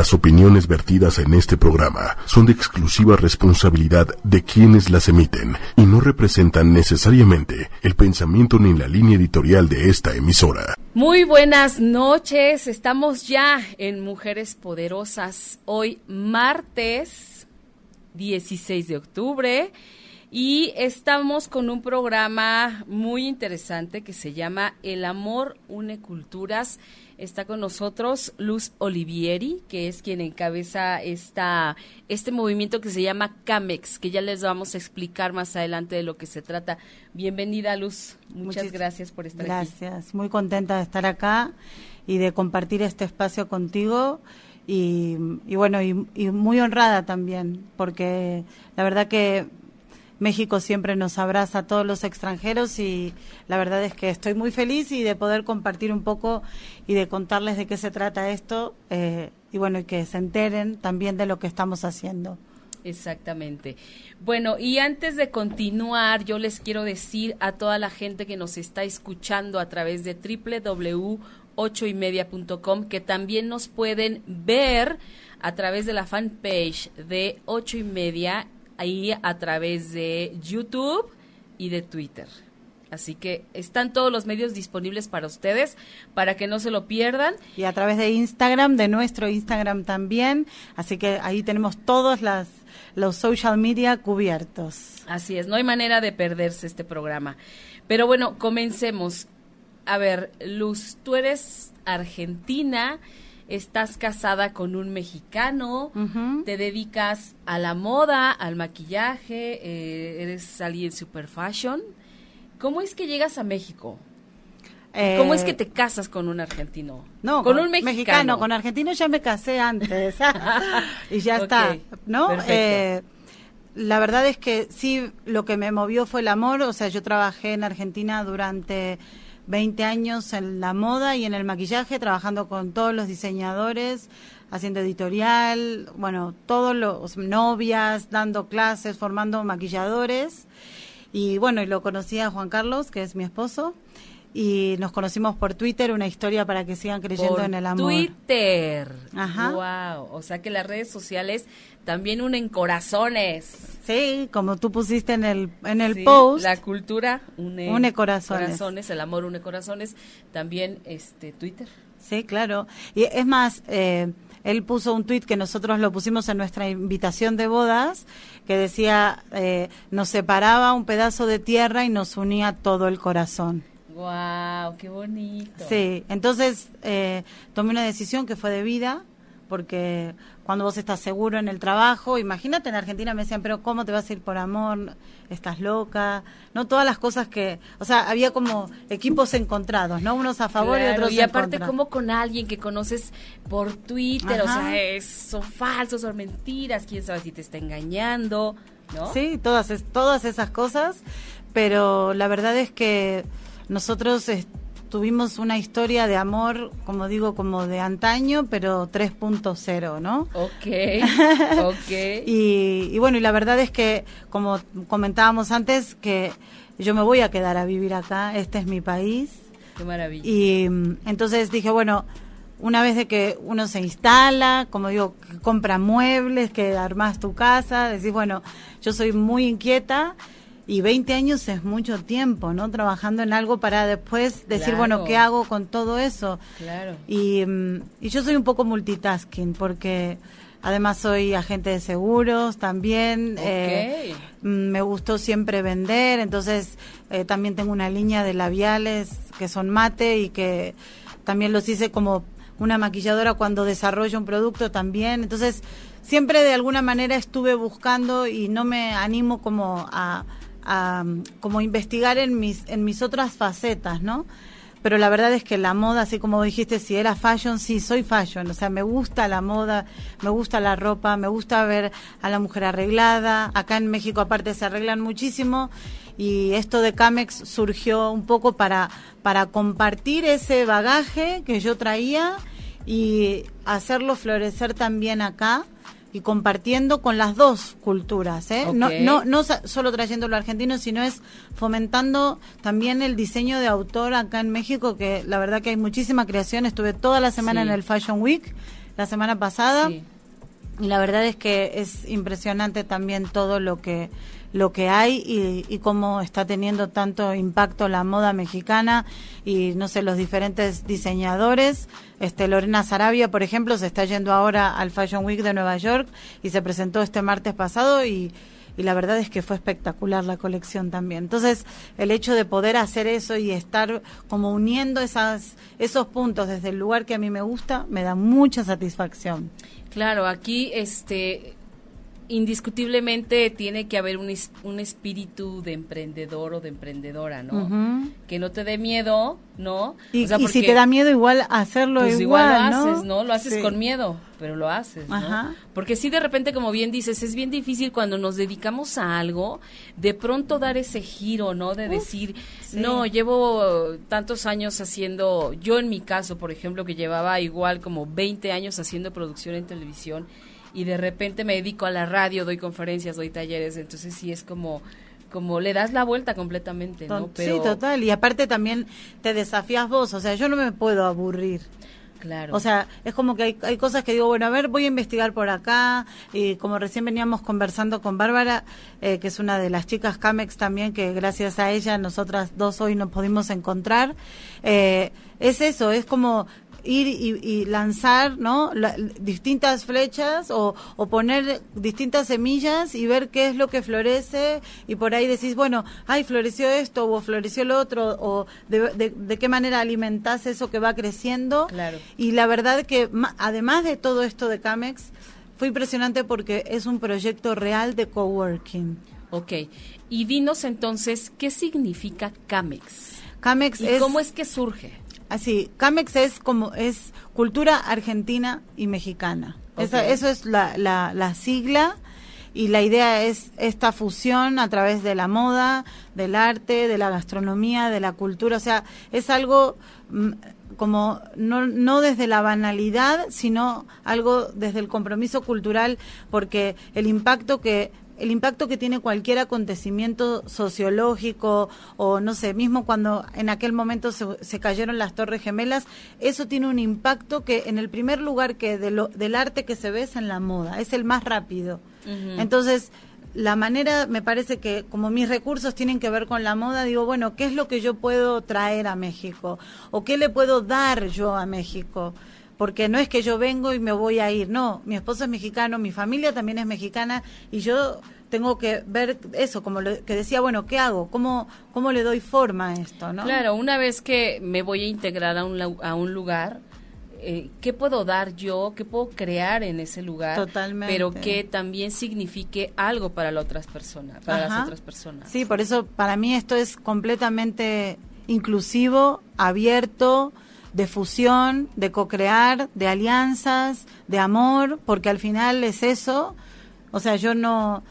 Las opiniones vertidas en este programa son de exclusiva responsabilidad de quienes las emiten y no representan necesariamente el pensamiento ni la línea editorial de esta emisora. Muy buenas noches, estamos ya en Mujeres Poderosas, hoy martes 16 de octubre y estamos con un programa muy interesante que se llama El amor une culturas Está con nosotros Luz Olivieri, que es quien encabeza esta, este movimiento que se llama CAMEX, que ya les vamos a explicar más adelante de lo que se trata. Bienvenida, Luz. Muchas, gracias por estar aquí. Gracias. Muy contenta de estar acá y de compartir este espacio contigo. Y, bueno, y muy honrada también, porque la verdad que México siempre nos abraza a todos los extranjeros y la verdad es que estoy muy feliz y de poder compartir un poco y de contarles de qué se trata esto eh, y bueno, y que se enteren también de lo que estamos haciendo. Exactamente. Bueno, y antes de continuar, yo les quiero decir a toda la gente que nos está escuchando a través de www.ochoymedia.com que también nos pueden ver a través de la fanpage de ocho y media ahí a través de YouTube y de Twitter. Así que están todos los medios disponibles para ustedes, para que no se lo pierdan. Y a través de Instagram, de nuestro Instagram también. Así que ahí tenemos todos las, los social media cubiertos. Así es, no hay manera de perderse este programa. Pero bueno, comencemos. A ver, Luz, tú eres argentina estás casada con un mexicano, te dedicas a la moda, al maquillaje, eh, eres alguien super fashion. ¿Cómo es que llegas a México? ¿Cómo es que eh, te casas con un argentino? No, con, un mexicano. Con argentino ya me casé antes y ya está, ¿no? Eh, la verdad es que sí, lo que me movió fue el amor. O sea, yo trabajé en Argentina durante 20 años en la moda y en el maquillaje, trabajando con todos los diseñadores, haciendo editorial, bueno, todos los novias, dando clases, formando maquilladores. Y bueno, y lo conocí a Juan Carlos, que es mi esposo, y nos conocimos por Twitter, una historia para que sigan creyendo en el amor. Twitter. Ajá. Wow, o sea que las redes sociales también unen corazones. Sí, como tú pusiste en el en el post. La cultura une, corazones. el amor une corazones, también este Twitter. Sí, claro. Y es más, eh, él puso un tweet que nosotros lo pusimos en nuestra invitación de bodas, que decía, eh, nos separaba un pedazo de tierra y nos unía todo el corazón. ¡Wow! ¡Qué bonito! Sí, entonces eh, tomé una decisión que fue de vida, porque cuando vos estás seguro en el trabajo, imagínate en Argentina me decían, pero ¿cómo te vas a ir por amor? ¿Estás loca? No todas las cosas que, o sea, había como equipos encontrados, ¿no? Unos a favor y otros y aparte como con alguien que conoces por Twitter, o sea, son falsos, son mentiras, quién sabe si te está engañando, ¿no? Sí, todas todas esas cosas, pero la verdad es que nosotros tuvimos una historia de amor, como digo, como de antaño, pero 3.0, ¿no? Ok, ok. y, bueno, y la verdad es que, como comentábamos antes, que yo me voy a quedar a vivir acá, este es mi país. Qué maravilla. Y entonces dije, bueno, una vez de que uno se instala, como digo, que compra muebles, que armas tu casa, decís, bueno, yo soy muy inquieta y 20 años es mucho tiempo, ¿no? Trabajando en algo para después decir, bueno, ¿qué hago con todo eso? Claro. Y, mm, y yo soy un poco multitasking porque además soy agente de seguros también. Eh, mm, me gustó siempre vender, entonces eh, también tengo una línea de labiales que son mate y que también los hice como una maquilladora cuando desarrollo un producto también. Entonces, siempre de alguna manera estuve buscando y no me animo como a a, como investigar en mis, en mis otras facetas, ¿no? Pero la verdad es que la moda, así como dijiste, si era fashion, sí, soy fashion. O sea, me gusta la moda, me gusta la ropa, me gusta ver a la mujer arreglada. Acá en México aparte se arreglan muchísimo. Y esto de Camex surgió un poco para, para compartir ese bagaje que yo traía y hacerlo florecer también acá y compartiendo con las dos culturas, ¿eh? No, no, no solo trayendo lo argentino, sino es fomentando también el diseño de autor acá en México, que la verdad que hay muchísima creación. Estuve toda la semana en el Fashion Week, la semana pasada. Y la verdad es que es impresionante también todo lo que lo que hay y, y, cómo está teniendo tanto impacto la moda mexicana y no sé los diferentes diseñadores este Lorena Sarabia por ejemplo se está yendo ahora al Fashion Week de Nueva York y se presentó este martes pasado y y la verdad es que fue espectacular la colección también. Entonces, el hecho de poder hacer eso y estar como uniendo esas, esos puntos desde el lugar que a mí me gusta, me da mucha satisfacción. Claro, aquí este indiscutiblemente tiene que haber un, un, espíritu de emprendedor o de emprendedora, ¿no? Que no te dé miedo, ¿no? Y, si te da miedo igual hacerlo pues igual, lo haces, ¿no? Lo haces con miedo, pero lo haces, ¿no? Porque si de repente, como bien dices, es bien difícil cuando nos dedicamos a algo, de pronto dar ese giro, ¿no? De decir, no, llevo tantos años haciendo, yo en mi caso, por ejemplo, que llevaba igual como 20 años haciendo producción en televisión, y de repente me dedico a la radio, doy conferencias, doy talleres, entonces sí es como como le das la vuelta completamente, ¿no? Sí, total, y aparte también te desafías vos, o sea, yo no me puedo aburrir. Claro. O sea, es como que hay, hay cosas que digo, bueno, a ver, voy a investigar por acá. Y como recién veníamos conversando con Bárbara, eh, que es una de las chicas Camex también, que gracias a ella nosotras dos hoy nos pudimos encontrar. Eh, es eso, es como ir y, lanzar ¿no? distintas flechas o, poner distintas semillas y ver qué es lo que florece y por ahí decís, bueno, ay, floreció esto o floreció lo otro o de, de, qué manera alimentás eso que va creciendo. Claro. Y la verdad que además de todo esto de Camex, fue impresionante porque es un proyecto real de coworking. Ok, y dinos entonces, ¿qué significa Camex? Camex ¿Y cómo es que surge? Así, Camex es como es cultura argentina y mexicana. eso es la, la, sigla y la idea es esta fusión a través de la moda, del arte, de la gastronomía, de la cultura. O sea, es algo mm, como no, no desde la banalidad, sino algo desde el compromiso cultural, porque el impacto que el impacto que tiene cualquier acontecimiento sociológico o no sé, mismo cuando en aquel momento se, cayeron las torres gemelas, eso tiene un impacto que en el primer lugar que de lo, del arte que se ve es en la moda, es el más rápido. Entonces, la manera, me parece que como mis recursos tienen que ver con la moda, digo, bueno, ¿qué es lo que yo puedo traer a México? ¿O qué le puedo dar yo a México? Porque no es que yo vengo y me voy a ir, no, mi esposo es mexicano, mi familia también es mexicana y yo tengo que ver eso, como lo que decía, bueno, ¿qué hago? ¿Cómo, cómo le doy forma a esto? ¿no? Claro, una vez que me voy a integrar a un, a un lugar, eh, ¿qué puedo dar yo? ¿Qué puedo crear en ese lugar? Totalmente. Pero que también signifique algo para las otras personas, para las otras personas. Sí, por eso para mí esto es completamente inclusivo, abierto, de fusión, de co-crear, de alianzas, de amor, porque al final es eso. O sea, yo no,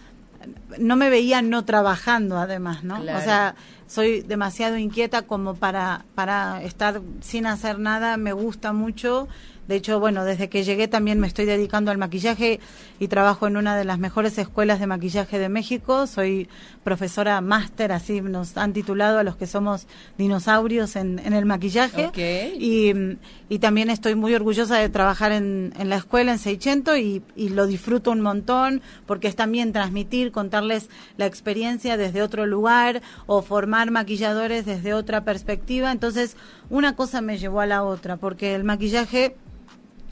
no me veía no trabajando además, ¿no? O sea, soy demasiado inquieta como para, para estar sin hacer nada, me gusta mucho de hecho, bueno, desde que llegué también me estoy dedicando al maquillaje y trabajo en una de las mejores escuelas de maquillaje de México. Soy profesora máster, así nos han titulado a los que somos dinosaurios en, el maquillaje. Y, también estoy muy orgullosa de trabajar en, la escuela en Seicento y, y lo disfruto un montón porque es también transmitir, contarles la experiencia desde otro lugar o formar maquilladores desde otra perspectiva. Entonces, una cosa me llevó a la otra porque el maquillaje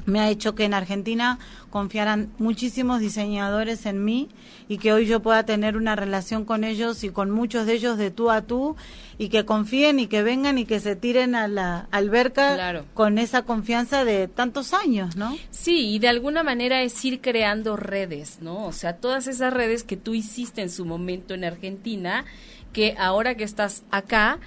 me ha hecho que en Argentina confiaran muchísimos diseñadores en mí y que hoy yo pueda tener una relación con ellos y con muchos de ellos de tú a tú y que confíen y que vengan y que se tiren a la alberca con esa confianza de tantos años, ¿no? Sí, y de alguna manera es ir creando redes, ¿no? O sea, todas esas redes que tú hiciste en su momento en Argentina, que ahora que estás acá,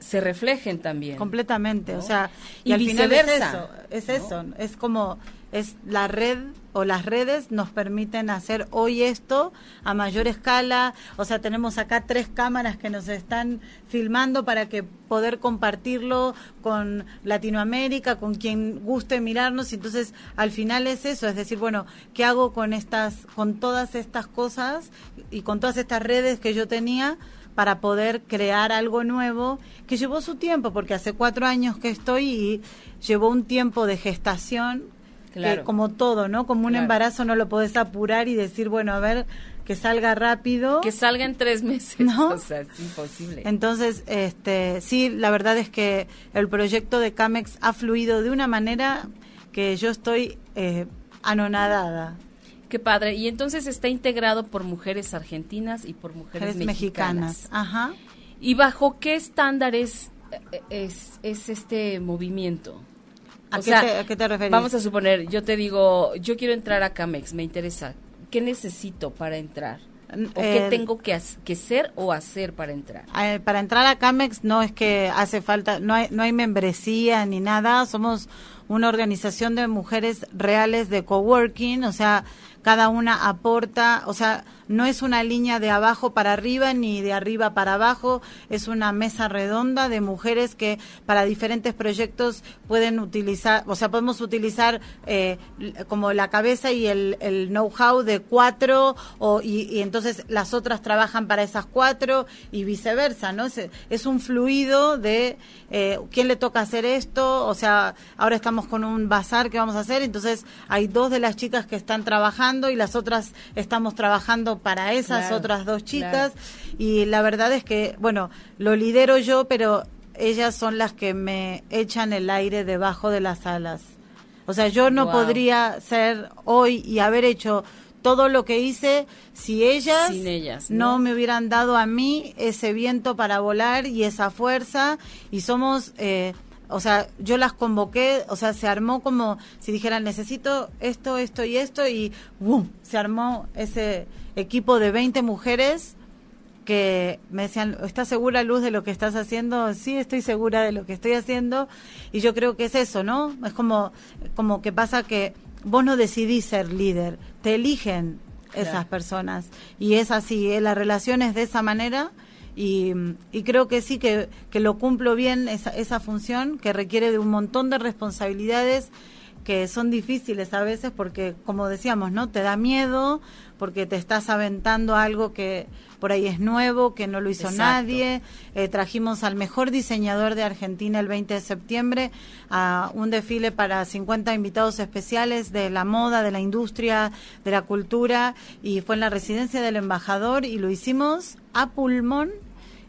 se reflejen también. Completamente, o sea, y, al final es eso, es eso, es como es la red o las redes nos permiten hacer hoy esto a mayor escala, o sea, tenemos acá tres cámaras que nos están filmando para que poder compartirlo con Latinoamérica, con quien guste mirarnos, entonces al final es eso, es decir, bueno, ¿qué hago con estas con todas estas cosas y con todas estas redes que yo tenía? Para poder crear algo nuevo que llevó su tiempo, porque hace cuatro años que estoy y llevó un tiempo de gestación que como todo, ¿no? Como un embarazo no lo podés apurar y decir, bueno, a ver, que salga rápido. Que salga en tres meses. ¿No? O sea, es imposible. Entonces, este, sí, la verdad es que el proyecto de Camex ha fluido de una manera que yo estoy eh, anonadada. Qué padre. Y entonces está integrado por mujeres argentinas y por mujeres, mexicanas. Ajá. ¿Y bajo qué estándares es, es este movimiento? ¿A, qué te, ¿A, qué te, referís? Vamos a suponer, yo te digo, yo quiero entrar a Camex, me interesa. ¿Qué necesito para entrar? ¿O qué eh, tengo que, que ser o hacer para entrar? Eh, para entrar a Camex no es que hace falta, no hay, no hay membresía ni nada, somos una organización de mujeres reales de coworking, o sea, cada una aporta, o sea, no es una línea de abajo para arriba ni de arriba para abajo, es una mesa redonda de mujeres que para diferentes proyectos pueden utilizar, o sea, podemos utilizar eh, como la cabeza y el, know-how de cuatro o, y, entonces las otras trabajan para esas cuatro y viceversa, ¿no? Es, es un fluido de eh, quién le toca hacer esto, o sea, ahora estamos con un bazar que vamos a hacer, entonces hay dos de las chicas que están trabajando y las otras estamos trabajando para esas otras dos chicas y la verdad es que, bueno, lo lidero yo, pero ellas son las que me echan el aire debajo de las alas. O sea, yo no podría ser hoy y haber hecho todo lo que hice si ellas, ellas ¿no? me hubieran dado a mí ese viento para volar y esa fuerza y somos eh, o sea, yo las convoqué, o sea, se armó como si dijeran, necesito esto, esto y esto, y ¡boom! Se armó ese equipo de 20 mujeres que me decían, ¿estás segura, Luz, de lo que estás haciendo? Sí, estoy segura de lo que estoy haciendo. Y yo creo que es eso, ¿no? Es como, como que pasa que vos no decidís ser líder, te eligen esas personas. Y es así, ¿eh? la relación es de esa manera y, creo que sí, que, que lo cumplo bien esa, esa función que requiere de un montón de responsabilidades que son difíciles a veces porque, como decíamos, ¿no? Te da miedo porque te estás aventando algo que por ahí es nuevo, que no lo hizo nadie. Eh, trajimos al mejor diseñador de Argentina el 20 de septiembre a un desfile para 50 invitados especiales de la moda, de la industria, de la cultura y fue en la residencia del embajador y lo hicimos a pulmón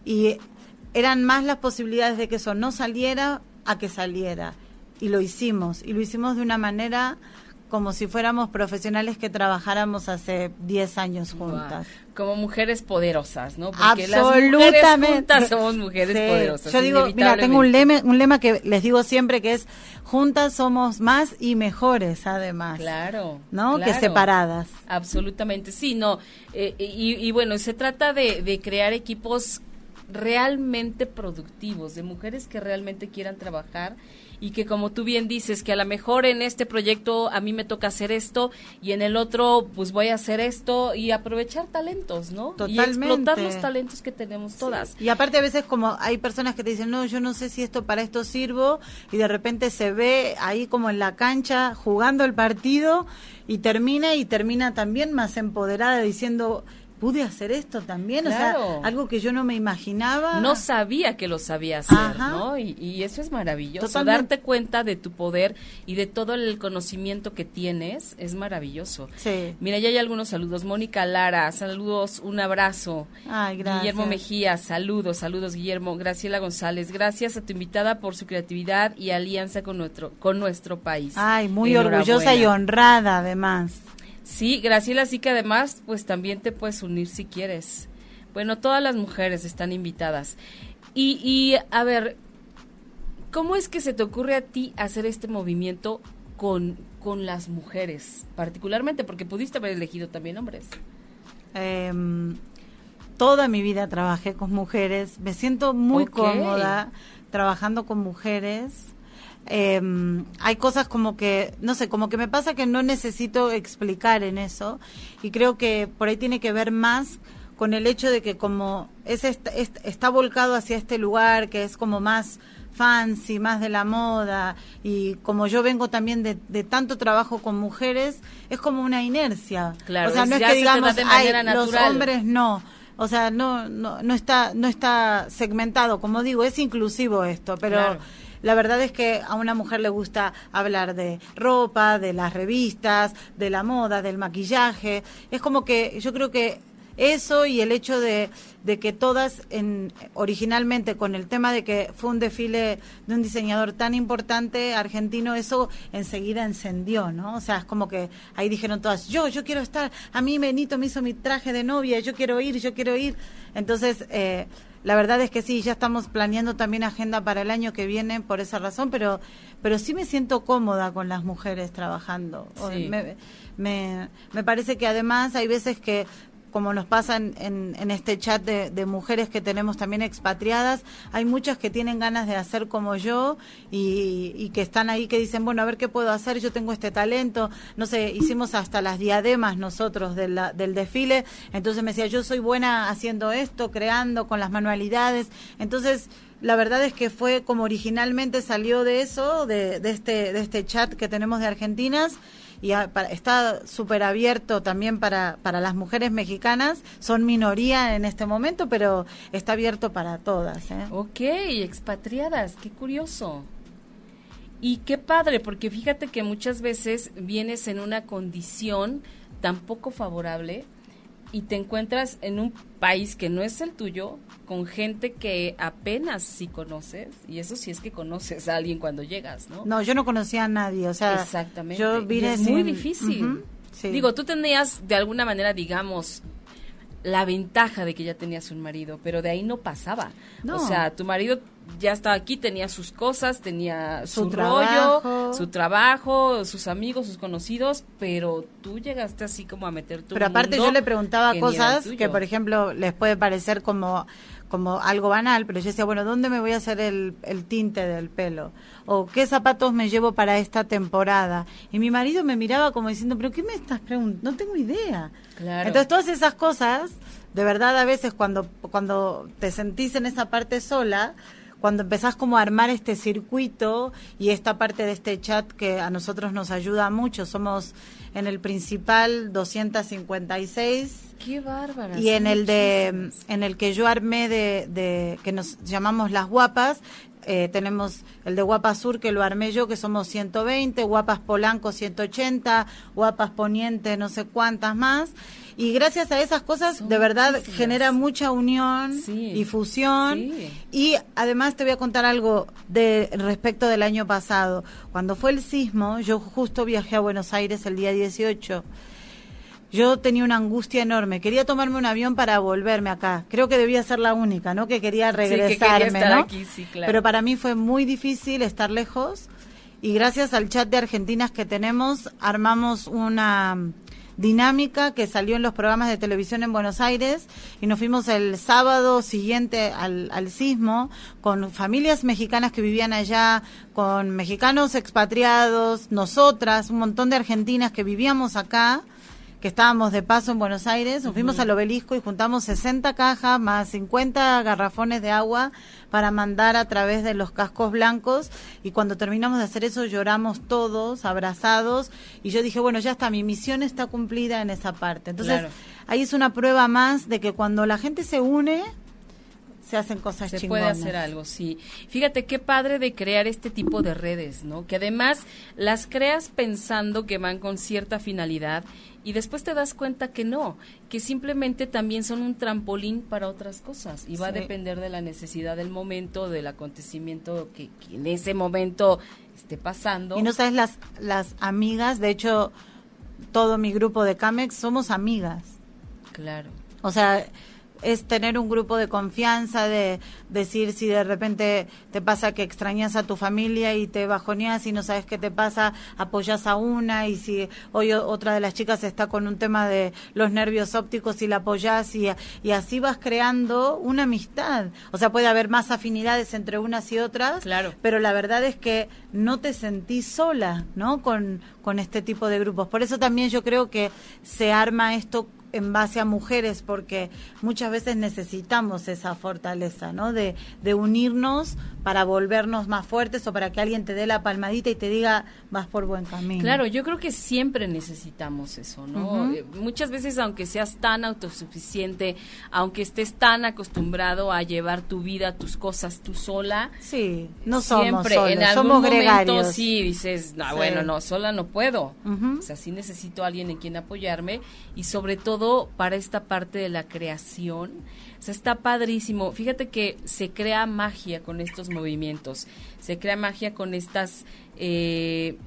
y eran más las posibilidades de que eso no saliera a que saliera y lo hicimos y lo hicimos de una manera como si fuéramos profesionales que trabajáramos hace 10 años juntas. Como mujeres poderosas, ¿no? Porque Absolutamente. las mujeres juntas somos mujeres poderosas. Yo digo, mira, tengo un lema, un lema que les digo siempre que es juntas somos más y mejores, además. Claro. ¿No? Que separadas. Absolutamente, sí, no. Eh, y, y, bueno, se trata de, de crear equipos realmente productivos, de mujeres que realmente quieran trabajar y que como tú bien dices, que a lo mejor en este proyecto a mí me toca hacer esto y en el otro pues voy a hacer esto y aprovechar talentos, ¿no? Totalmente. Y explotar los talentos que tenemos todas. Y aparte a veces como hay personas que te dicen, no, yo no sé si esto para esto sirvo y de repente se ve ahí como en la cancha jugando el partido y termina y termina también más empoderada diciendo pude hacer esto también, o sea, algo que yo no me imaginaba. No sabía que lo sabía hacer, ¿no? Y, eso es maravilloso. Darte cuenta de tu poder y de todo el conocimiento que tienes es maravilloso. Sí. Mira, ya hay algunos saludos. Mónica Lara, saludos, un abrazo. Ay, gracias. Guillermo Mejía, saludos, saludos, Guillermo. Graciela González, gracias a tu invitada por su creatividad y alianza con nuestro, con nuestro país. Ay, muy orgullosa y honrada, además. Sí, Graciela, sí que además, pues también te puedes unir si quieres. Bueno, todas las mujeres están invitadas. Y, y a ver, ¿cómo es que se te ocurre a ti hacer este movimiento con, con las mujeres, particularmente? Porque pudiste haber elegido también hombres. Em, toda mi vida trabajé con mujeres, me siento muy cómoda trabajando con mujeres eh, hay cosas como que, no sé, como que me pasa que no necesito explicar en eso. Y creo que por ahí tiene que ver más con el hecho de que como es está volcado hacia este lugar que es como más fancy, más de la moda. Y como yo vengo también de, tanto trabajo con mujeres, es como una inercia. Claro, o sea, no es que digamos, los hombres no. O sea, no, no, no está, no está segmentado, como digo, es inclusivo esto, pero la verdad es que a una mujer le gusta hablar de ropa, de las revistas, de la moda, del maquillaje. Es como que yo creo que eso y el hecho de, que todas, en, originalmente con el tema de que fue un desfile de un diseñador tan importante argentino, eso enseguida encendió, ¿no? O sea, es como que ahí dijeron todas, yo, yo quiero estar, a mí Benito me hizo mi traje de novia, yo quiero ir, yo quiero ir. Entonces, eh, la verdad es que sí, ya estamos planeando también agenda para el año que viene por esa razón, pero, pero sí me siento cómoda con las mujeres trabajando. Me, me, me, parece que además hay veces que como nos pasa en, en, este chat de, mujeres que tenemos también expatriadas, hay muchas que tienen ganas de hacer como yo y, que están ahí que dicen, bueno, a ver qué puedo hacer, yo tengo este talento, no sé, hicimos hasta las diademas nosotros del desfile, entonces me decía, yo soy buena haciendo esto, creando con las manualidades, entonces la verdad es que fue como originalmente salió de eso, de, de, este, de este chat que tenemos de Argentinas y está súper abierto también para, para las mujeres mexicanas. Son minoría en este momento, pero está abierto para todas. ¿eh? Ok, expatriadas, qué curioso. Y qué padre, porque fíjate que muchas veces vienes en una condición tan poco favorable y te encuentras en un país que no es el tuyo, con gente que apenas sí conoces, y eso sí es que conoces a alguien cuando llegas, ¿no? No, yo no conocía a nadie, o sea, Exactamente. yo vine es muy difícil. Digo, tú tenías de alguna manera, digamos, la ventaja de que ya tenías un marido, pero de ahí no pasaba. O sea, tu marido ya estaba aquí, tenía sus cosas, tenía su, rollo, su trabajo, sus amigos, sus conocidos, pero tú llegaste así como a meter tu Pero aparte yo le preguntaba cosas que, por ejemplo, les puede parecer como como algo banal, pero yo decía, bueno, ¿dónde me voy a hacer el, el, tinte del pelo? ¿O qué zapatos me llevo para esta temporada? Y mi marido me miraba como diciendo, ¿pero qué me estás preguntando? No tengo idea. Entonces, todas esas cosas, de verdad, a veces cuando, cuando te sentís en esa parte sola, cuando empezás como a armar este circuito y esta parte de este chat que a nosotros nos ayuda mucho, somos en el principal 256 Qué bárbara. Y en el de, en el que yo armé de, de que nos llamamos las guapas, eh, tenemos el de Guapas Sur que lo armé yo, que somos 120, Guapas Polanco 180, Guapas Poniente no sé cuántas más. Y gracias a esas cosas, de verdad, genera mucha unión y fusión. Y además te voy a contar algo de respecto del año pasado. Cuando fue el sismo, yo justo viajé a Buenos Aires el día 18 yo tenía una angustia enorme. Quería tomarme un avión para volverme acá. Creo que debía ser la única, ¿no? Que quería regresarme, ¿no? Aquí, sí, claro. Pero para mí fue muy difícil estar lejos y gracias al chat de argentinas que tenemos armamos una dinámica que salió en los programas de televisión en Buenos Aires y nos fuimos el sábado siguiente al, al sismo con familias mexicanas que vivían allá, con mexicanos expatriados, nosotras, un montón de argentinas que vivíamos acá que estábamos de paso en Buenos Aires, nos fuimos al obelisco y juntamos 60 cajas más 50 garrafones de agua para mandar a través de los cascos blancos y cuando terminamos de hacer eso lloramos todos abrazados y yo dije, bueno, ya está, mi misión está cumplida en esa parte. Entonces, ahí es una prueba más de que cuando la gente se une, se hacen cosas se puede hacer algo, sí. Fíjate qué padre de crear este tipo de redes, ¿no? Que además las creas pensando que van con cierta finalidad y después te das cuenta que no, que simplemente también son un trampolín para otras cosas y va a depender de la necesidad del momento, del acontecimiento que, en ese momento esté pasando. Y no sabes, las, las amigas, de hecho, todo mi grupo de Camex somos amigas. Claro. O sea, es tener un grupo de confianza, de decir si de repente te pasa que extrañas a tu familia y te bajoneas y no sabes qué te pasa, apoyas a una y si hoy otra de las chicas está con un tema de los nervios ópticos y la apoyas y, y así vas creando una amistad. O sea, puede haber más afinidades entre unas y otras, claro. pero la verdad es que no te sentís sola, ¿no? Con, con este tipo de grupos. Por eso también yo creo que se arma esto en base a mujeres, porque muchas veces necesitamos esa fortaleza, ¿no? De, de unirnos para volvernos más fuertes o para que alguien te dé la palmadita y te diga, vas por buen camino. Claro, yo creo que siempre necesitamos eso, ¿no? Eh, muchas veces, aunque seas tan autosuficiente, aunque estés tan acostumbrado a llevar tu vida, tus cosas tú sola, sí, no somos siempre, en algún somos momento sí dices, no, bueno, no, sola no puedo. O sea, sí necesito a alguien en quien apoyarme y sobre todo para esta parte de la creación. O sea, está padrísimo. Fíjate que se crea magia con estos movimientos. Se crea magia con estas... Eh,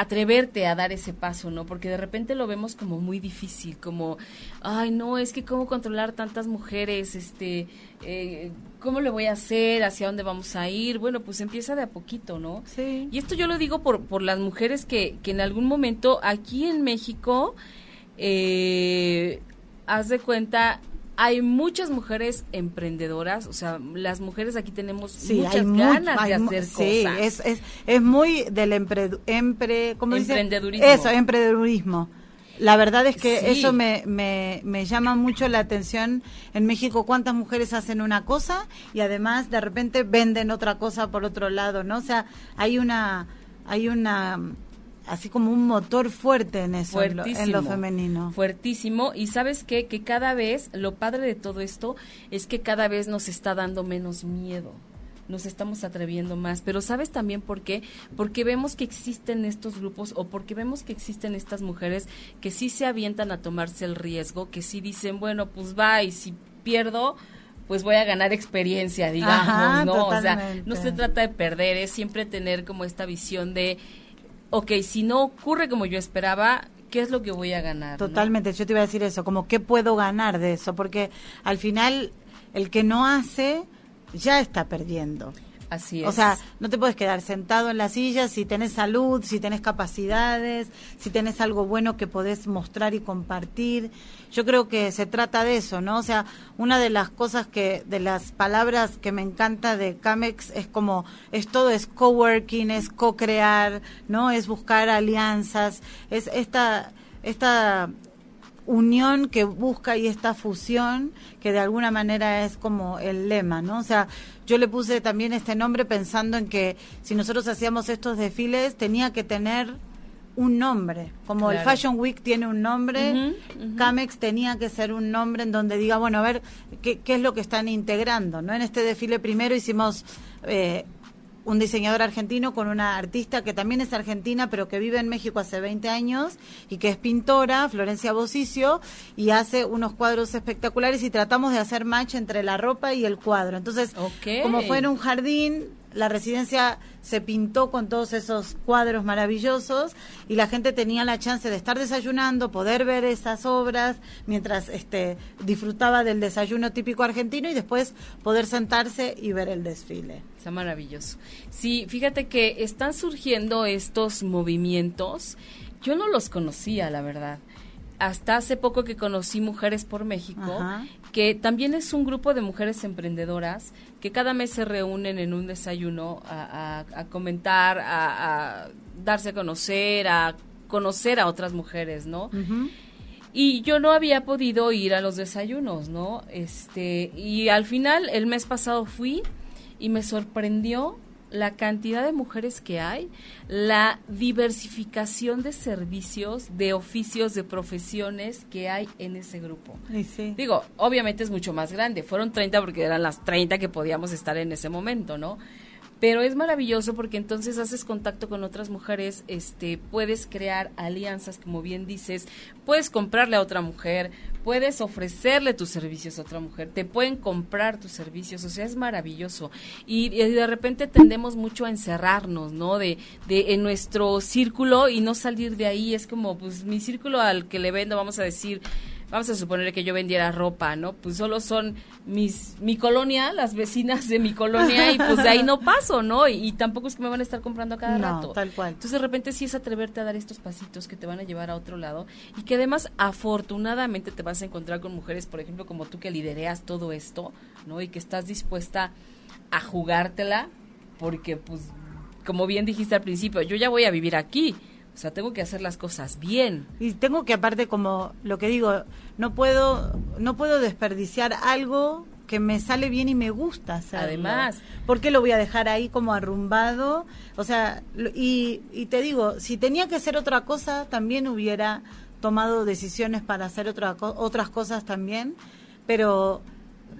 atreverte a dar ese paso, ¿no? Porque de repente lo vemos como muy difícil, como, ay, no, es que cómo controlar tantas mujeres, este, eh, ¿cómo le voy a hacer? ¿Hacia dónde vamos a ir? Bueno, pues empieza de a poquito, ¿no? Sí. Y esto yo lo digo por, por las mujeres que, que en algún momento aquí en México, eh, haz de cuenta, hay muchas mujeres emprendedoras, o sea, las mujeres aquí tenemos muchas ganas de hacer sí, cosas. Es, es, es muy del empre, empre, ¿cómo emprendedurismo. Eso, emprendedurismo. La verdad es que eso me, me, me, llama mucho la atención en México, cuántas mujeres hacen una cosa y además de repente venden otra cosa por otro lado, ¿no? O sea, hay una, hay una así como un motor fuerte en eso, en lo, femenino. Fuertísimo. Y sabes qué? Que cada vez, lo padre de todo esto es que cada vez nos está dando menos miedo nos estamos atreviendo más. Pero ¿sabes también por qué? Porque vemos que existen estos grupos o porque vemos que existen estas mujeres que sí se avientan a tomarse el riesgo, que sí dicen, bueno, pues va y si pierdo, pues voy a ganar experiencia, digamos, ¿no? O sea, no se trata de perder, es siempre tener como esta visión de ok, si no ocurre como yo esperaba, ¿qué es lo que voy a ganar? Totalmente, yo te iba a decir eso, como qué puedo ganar de eso, porque al final el que no hace ya está perdiendo. Así es. O sea, no te puedes quedar sentado en la silla si tenés salud, si tenés capacidades, si tenés algo bueno que podés mostrar y compartir. Yo creo que se trata de eso, ¿no? O sea, una de las cosas que, de las palabras que me encanta de Camex es como, es todo, es coworking, es co-crear, ¿no? Es buscar alianzas, es esta, esta unión que busca y esta fusión que de alguna manera es como el lema, ¿no? O sea, yo le puse también este nombre pensando en que si nosotros hacíamos estos desfiles tenía que tener un nombre, como el Fashion Week tiene un nombre, Camex tenía que ser un nombre en donde diga, bueno, a ver, ¿qué, qué es lo que están integrando? ¿no? En este desfile primero hicimos eh, un diseñador argentino con una artista que también es argentina, pero que vive en México hace 20 años y que es pintora, Florencia Bosicio, y hace unos cuadros espectaculares y tratamos de hacer match entre la ropa y el cuadro. Entonces, como fue en un jardín, la residencia se pintó con todos esos cuadros maravillosos y la gente tenía la chance de estar desayunando, poder ver esas obras mientras este disfrutaba del desayuno típico argentino y después poder sentarse y ver el desfile. Está maravilloso. Sí, fíjate que están surgiendo estos movimientos. Yo no los conocía, la verdad hasta hace poco que conocí Mujeres por México, que también es un grupo de mujeres emprendedoras que cada mes se reúnen en un desayuno a, comentar, a, darse a conocer, a conocer a otras mujeres, ¿no? Y yo no había podido ir a los desayunos, ¿no? Este, y al final, el mes pasado fui y me sorprendió la cantidad de mujeres que hay, la diversificación de servicios, de oficios, de profesiones que hay en ese grupo. Digo, obviamente es mucho más grande, fueron 30 porque eran las 30 que podíamos estar en ese momento, ¿no? Pero es maravilloso porque entonces haces contacto con otras mujeres, este, puedes crear alianzas, como bien dices, puedes comprarle a otra mujer, puedes ofrecerle tus servicios a otra mujer, te pueden comprar tus servicios, o sea, es maravilloso. Y, de repente tendemos mucho a encerrarnos, ¿no? De, de en nuestro círculo y no salir de ahí, es como, pues mi círculo al que le vendo, vamos a decir, vamos a suponer que yo vendiera ropa, ¿no? Pues solo son mis mi colonia, las vecinas de mi colonia y pues de ahí no paso, ¿no? Y, tampoco es que me van a estar comprando a cada no, rato. tal cual. Entonces de repente sí es atreverte a dar estos pasitos que te van a llevar a otro lado y que además afortunadamente te vas a encontrar con mujeres, por ejemplo, como tú que lidereas todo esto, ¿no? Y que estás dispuesta a jugártela porque pues como bien dijiste al principio, yo ya voy a vivir aquí. O sea, tengo que hacer las cosas bien. Y tengo que aparte como lo que digo, no puedo no puedo desperdiciar algo que me sale bien y me gusta hacerlo. Además, ¿por qué lo voy a dejar ahí como arrumbado? O sea, y, y te digo, si tenía que hacer otra cosa, también hubiera tomado decisiones para hacer otra, otras cosas también, pero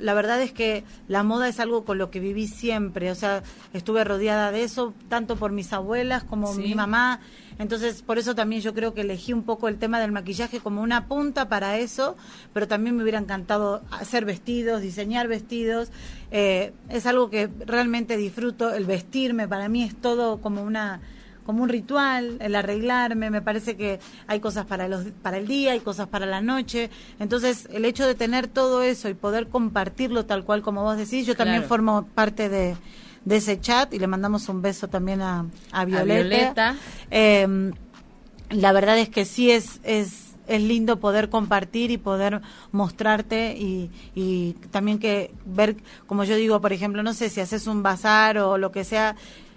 la verdad es que la moda es algo con lo que viví siempre, o sea, estuve rodeada de eso, tanto por mis abuelas como mi mamá, entonces por eso también yo creo que elegí un poco el tema del maquillaje como una punta para eso, pero también me hubiera encantado hacer vestidos, diseñar vestidos, eh, es algo que realmente disfruto, el vestirme para mí es todo como una como un ritual, el arreglarme, me parece que hay cosas para, los, para el día, hay cosas para la noche, entonces el hecho de tener todo eso y poder compartirlo tal cual como vos decís, yo también formo parte de, ese chat y le mandamos un beso también a, a Violeta. Em, la verdad es que sí es... es es lindo poder compartir y poder mostrarte y, y, también que ver, como yo digo, por ejemplo, no sé si haces un bazar o lo que sea,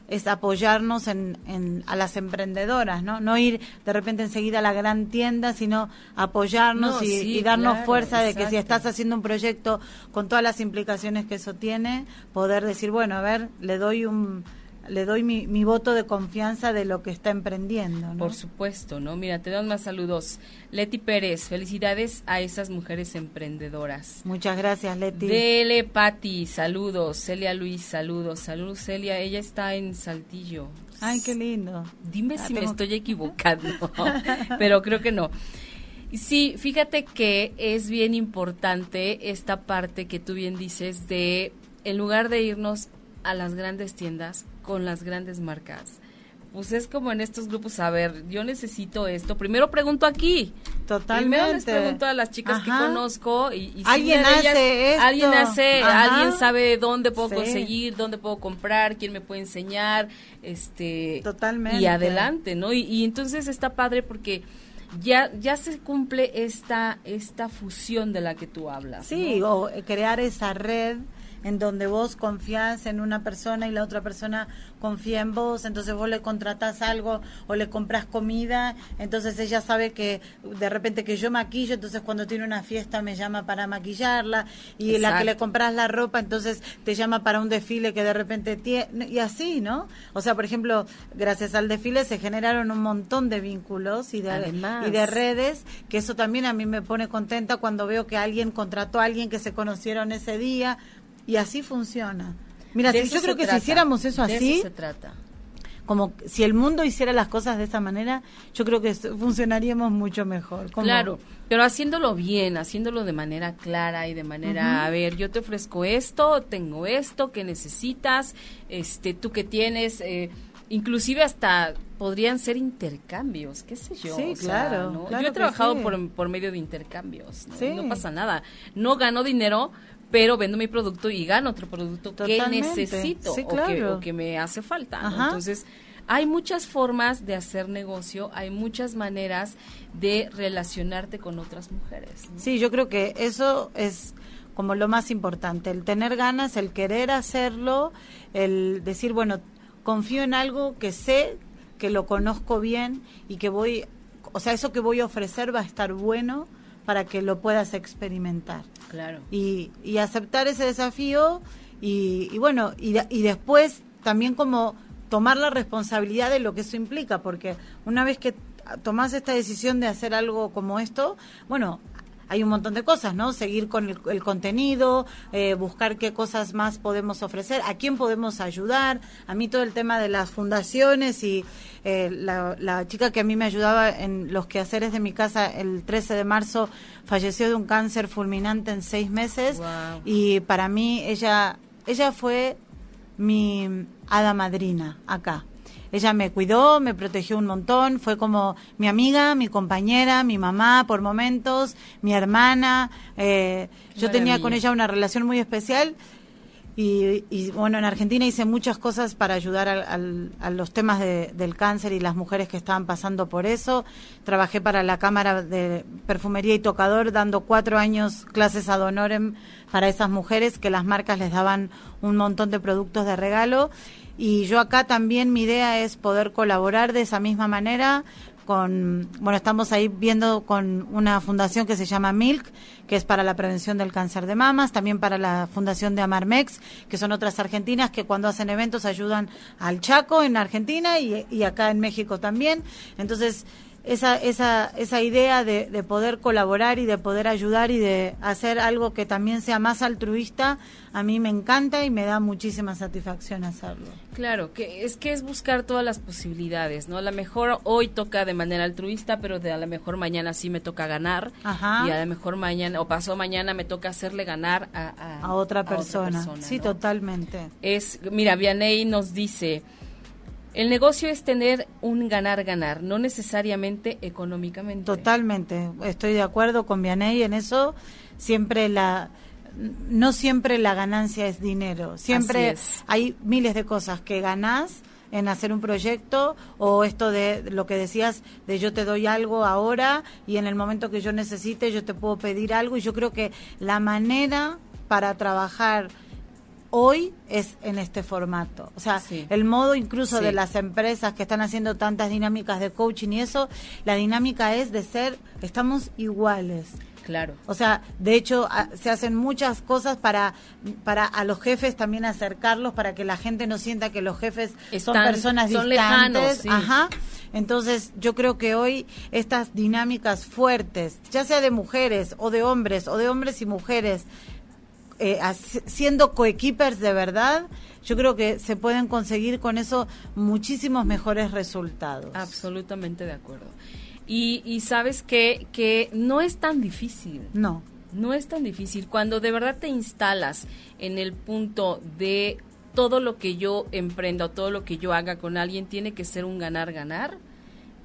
es apoyarnos en, a las emprendedoras, ¿no? No ir de repente enseguida a la gran tienda, sino apoyarnos y, darnos fuerza de que si estás haciendo un proyecto con todas las implicaciones que eso tiene, poder decir, bueno, a ver, le doy un le doy mi, mi, voto de confianza de lo que está emprendiendo. ¿no? Por supuesto, ¿no? Mira, te doy más saludos. Leti Pérez, felicidades a esas mujeres emprendedoras. Muchas gracias, Leti. Dele Pati, saludos. Celia Luis, saludos. Saludos, Celia. Ella está en Saltillo. Ay, qué lindo. Dime si me estoy equivocando, pero creo que no. Sí, fíjate que es bien importante esta parte que tú bien dices de, en lugar de irnos a las grandes tiendas, con las grandes marcas. Pues es como en estos grupos, a ver, yo necesito esto. Primero pregunto aquí. Totalmente. Primero les pregunto a las chicas que conozco y, alguien hace alguien hace, alguien sabe dónde puedo conseguir, dónde puedo comprar, quién me puede enseñar, este, totalmente. Y adelante, ¿no? Y, y entonces está padre porque ya ya se cumple esta esta fusión de la que tú hablas. Sí, o crear esa red en donde vos confías en una persona y la otra persona confía en vos, entonces vos le contratás algo o le compras comida, entonces ella sabe que de repente que yo maquillo, entonces cuando tiene una fiesta me llama para maquillarla y la que le compras la ropa, entonces te llama para un desfile que de repente tiene, y así, ¿no? O sea, por ejemplo, gracias al desfile se generaron un montón de vínculos y de, y de redes, que eso también a mí me pone contenta cuando veo que alguien contrató a alguien que se conocieron ese día y así funciona. Mira, yo creo que si hiciéramos eso así, se trata. como si el mundo hiciera las cosas de esa manera, yo creo que funcionaríamos mucho mejor. Claro, pero haciéndolo bien, haciéndolo de manera clara y de manera, a ver, yo te ofrezco esto, tengo esto, que necesitas, este, tú que tienes, eh, inclusive hasta podrían ser intercambios, qué sé yo. Sí, claro, Yo he trabajado por, por medio de intercambios, no pasa nada. No gano dinero, pero vendo mi producto y gano otro producto que necesito o, que, me hace falta. Entonces, hay muchas formas de hacer negocio, hay muchas maneras de relacionarte con otras mujeres. Sí, yo creo que eso es como lo más importante, el tener ganas, el querer hacerlo, el decir, bueno, confío en algo que sé, que lo conozco bien y que voy, o sea, eso que voy a ofrecer va a estar bueno para que lo puedas experimentar. Claro. Y, y aceptar ese desafío y, y bueno, y, y después también como tomar la responsabilidad de lo que eso implica, porque una vez que tomas esta decisión de hacer algo como esto, bueno, hay un montón de cosas, ¿no? Seguir con el, contenido, eh, buscar qué cosas más podemos ofrecer, a quién podemos ayudar. A mí todo el tema de las fundaciones y eh, la, chica que a mí me ayudaba en los quehaceres de mi casa el 13 de marzo falleció de un cáncer fulminante en seis meses y para mí ella, ella fue mi hada madrina acá ella me cuidó, me protegió un montón, fue como mi amiga, mi compañera, mi mamá por momentos, mi hermana. Eh, yo tenía con ella una relación muy especial. Y, bueno, en Argentina hice muchas cosas para ayudar a, los temas del cáncer y las mujeres que estaban pasando por eso. Trabajé para la Cámara de Perfumería y Tocador, dando cuatro años clases ad honorem para esas mujeres que las marcas les daban un montón de productos de regalo y yo acá también mi idea es poder colaborar de esa misma manera con, bueno, estamos ahí viendo con una fundación que se llama Milk, que es para la prevención del cáncer de mamas, también para la fundación de Amarmex, que son otras argentinas que cuando hacen eventos ayudan al Chaco en Argentina y, y acá en México también. Entonces, esa, esa, esa idea de, de, poder colaborar y de poder ayudar y de hacer algo que también sea más altruista, a mí me encanta y me da muchísima satisfacción hacerlo. Claro, que es que es buscar todas las posibilidades, ¿no? A lo mejor hoy toca de manera altruista, pero de a lo mejor mañana sí me toca ganar y a lo mejor mañana o pasó mañana me toca hacerle ganar a, a, otra, persona. Sí, totalmente. Es, mira, Vianey nos dice, el negocio es tener un ganar-ganar, no necesariamente económicamente. Totalmente, estoy de acuerdo con Vianey en eso. Siempre la, no siempre la ganancia es dinero. Siempre hay miles de cosas que ganás en hacer un proyecto o esto de lo que decías de yo te doy algo ahora y en el momento que yo necesite yo te puedo pedir algo y yo creo que la manera para trabajar hoy es en este formato. O sea, el modo incluso de las empresas que están haciendo tantas dinámicas de coaching y eso, la dinámica es de ser, estamos iguales. Claro. O sea, de hecho, se hacen muchas cosas para, para a los jefes también acercarlos, para que la gente no sienta que los jefes son personas son distantes. Ajá. Entonces, yo creo que hoy estas dinámicas fuertes, ya sea de mujeres o de hombres, o de hombres y mujeres, eh, siendo coequippers de verdad, yo creo que se pueden conseguir con eso muchísimos mejores resultados. Absolutamente de acuerdo. Y, y sabes que, que no es tan difícil. No. No es tan difícil. Cuando de verdad te instalas en el punto de todo lo que yo emprenda o todo lo que yo haga con alguien tiene que ser un ganar-ganar,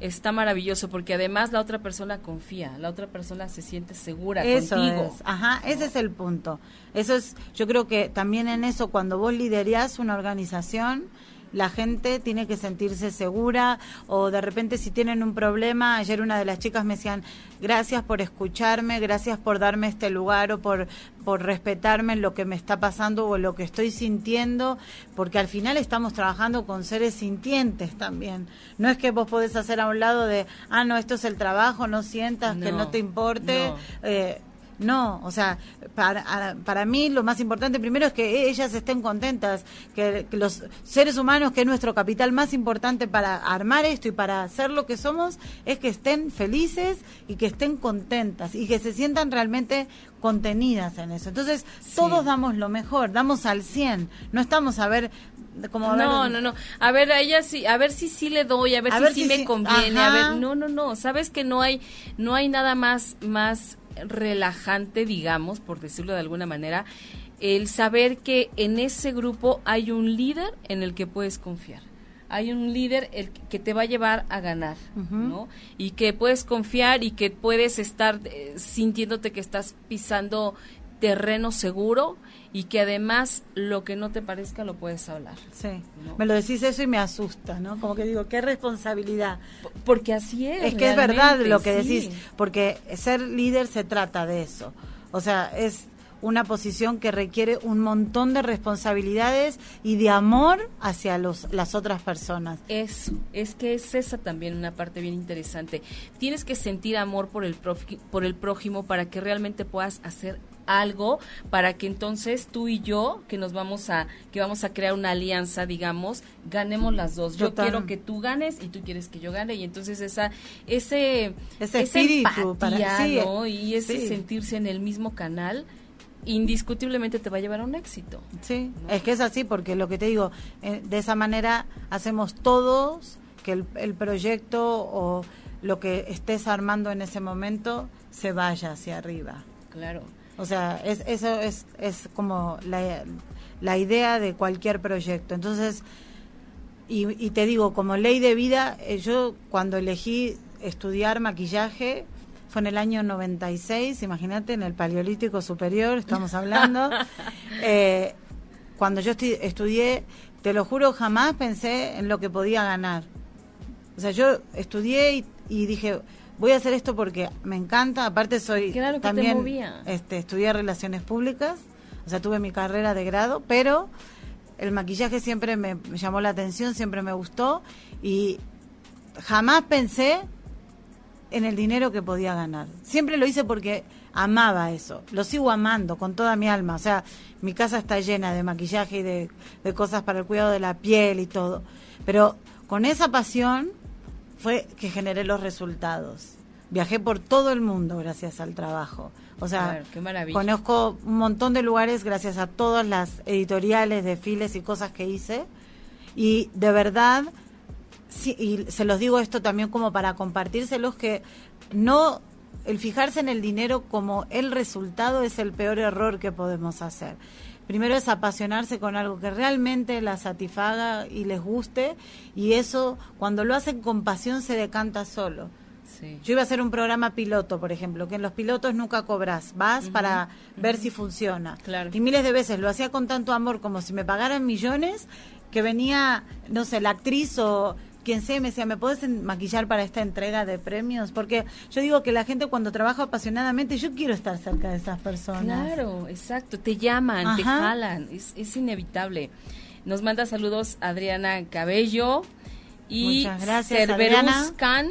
está maravilloso porque además la otra persona confía, la otra persona se siente segura eso contigo. Es. Ajá, ese es el punto. Eso es, yo creo que también en eso cuando vos liderás una organización, la gente tiene que sentirse segura o de repente si tienen un problema, ayer una de las chicas me decían, gracias por escucharme, gracias por darme este lugar o por, por respetarme en lo que me está pasando o lo que estoy sintiendo, porque al final estamos trabajando con seres sintientes también. No es que vos podés hacer a un lado de, ah, no, esto es el trabajo, no sientas, que no te importe. Eh, no, o sea, para, para mí lo más importante primero es que ellas estén contentas, que, los seres humanos, que es nuestro capital más importante para armar esto y para hacer lo que somos, es que estén felices y que estén contentas y que se sientan realmente contenidas en eso. Entonces, todos damos lo mejor, damos al 100, no estamos a ver como no, no, no. A ver, a ella sí, a ver si sí le doy, a ver si, sí me conviene, a ver, no, no, no, sabes que no hay no hay nada más más relajante, digamos, por decirlo de alguna manera, el saber que en ese grupo hay un líder en el que puedes confiar. Hay un líder el que te va a llevar a ganar, ¿no? Y que puedes confiar y que puedes estar eh, sintiéndote que estás pisando terreno seguro y que además lo que no te parezca lo puedes hablar. Sí, me lo decís eso y me asusta, ¿no? Como que digo, qué responsabilidad. Porque así es. Es que es verdad lo que decís, porque ser líder se trata de eso. O sea, es una posición que requiere un montón de responsabilidades y de amor hacia los, las otras personas. Eso, es que es esa también una parte bien interesante. Tienes que sentir amor por el, por el prójimo para que realmente puedas hacer algo para que entonces tú y yo, que nos vamos a, que vamos a crear una alianza, digamos, ganemos las dos. Yo quiero que tú ganes y tú quieres que yo gane y entonces esa, ese, ese espíritu para, Y ese sentirse en el mismo canal indiscutiblemente te va a llevar a un éxito. Sí, es que es así, porque lo que te digo, eh, de esa manera hacemos todos que el, el, proyecto o lo que estés armando en ese momento se vaya hacia arriba. Claro. O sea, es, eso es, es como la, la idea de cualquier proyecto. Entonces, y, y, te digo, como ley de vida, eh, yo cuando elegí estudiar maquillaje fue en el año 96, imagínate, en el Paleolítico Superior, estamos hablando. eh, cuando yo estudié, te lo juro, jamás pensé en lo que podía ganar. O sea, yo estudié y, y dije, voy a hacer esto porque me encanta, aparte soy también este estudié relaciones públicas, o sea, tuve mi carrera de grado, pero el maquillaje siempre me, llamó la atención, siempre me gustó y jamás pensé en el dinero que podía ganar. Siempre lo hice porque amaba eso. Lo sigo amando con toda mi alma. O sea, mi casa está llena de maquillaje y de, de cosas para el cuidado de la piel y todo. Pero con esa pasión fue que generé los resultados. Viajé por todo el mundo gracias al trabajo. O sea, conozco un montón de lugares gracias a todas las editoriales, desfiles y cosas que hice. Y de verdad, sí, y se los digo esto también como para compartírselos, que no, el fijarse en el dinero como el resultado es el peor error que podemos hacer. Primero es apasionarse con algo que realmente la satisfaga y les guste, y eso cuando lo hacen con pasión se decanta solo. Yo iba a hacer un programa piloto, por ejemplo, que en los pilotos nunca cobras, vas para ver si funciona. Y miles de veces lo hacía con tanto amor como si me pagaran millones, que venía, no sé, la actriz o quien sea me decía, ¿me puedes maquillar para esta entrega de premios? Porque yo digo que la gente cuando trabaja apasionadamente, yo quiero estar cerca de esas personas. Claro, exacto, te llaman, te jalan, es, es inevitable. Nos manda saludos Adriana Cabello y Muchas gracias, Cerberus Can.